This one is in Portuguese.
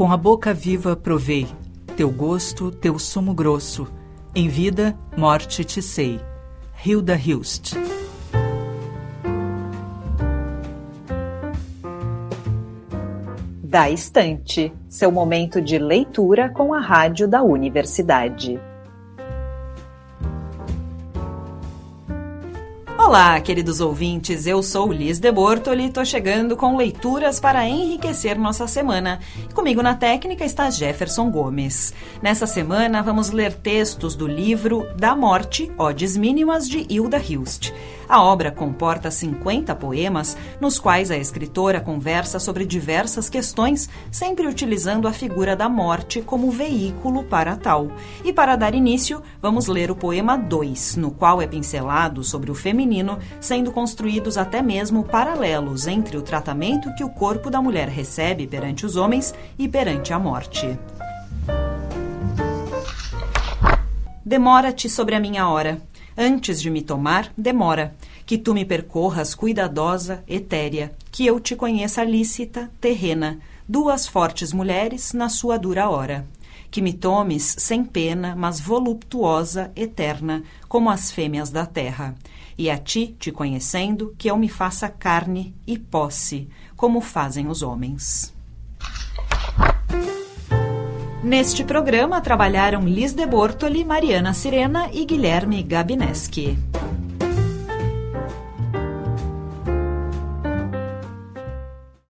Com a boca viva provei teu gosto, teu sumo grosso. Em vida, morte te sei. Hilda Hilst. Da Estante, seu momento de leitura com a rádio da universidade. Olá, queridos ouvintes, eu sou Liz de Bortoli e estou chegando com leituras para enriquecer nossa semana. Comigo na técnica está Jefferson Gomes. Nessa semana vamos ler textos do livro Da Morte, Odes Mínimas, de Hilda Hilst. A obra comporta 50 poemas, nos quais a escritora conversa sobre diversas questões, sempre utilizando a figura da morte como veículo para tal. E para dar início, vamos ler o poema 2, no qual é pincelado sobre o feminino, sendo construídos até mesmo paralelos entre o tratamento que o corpo da mulher recebe perante os homens e perante a morte. Demora-te sobre a minha hora Antes de me tomar, demora. Que tu me percorras cuidadosa, etérea, que eu te conheça lícita, terrena, duas fortes mulheres na sua dura hora. Que me tomes sem pena, mas voluptuosa, eterna, como as fêmeas da terra. E a ti, te conhecendo, que eu me faça carne e posse, como fazem os homens. Neste programa trabalharam Liz de Bortoli, Mariana Sirena e Guilherme Gabineski.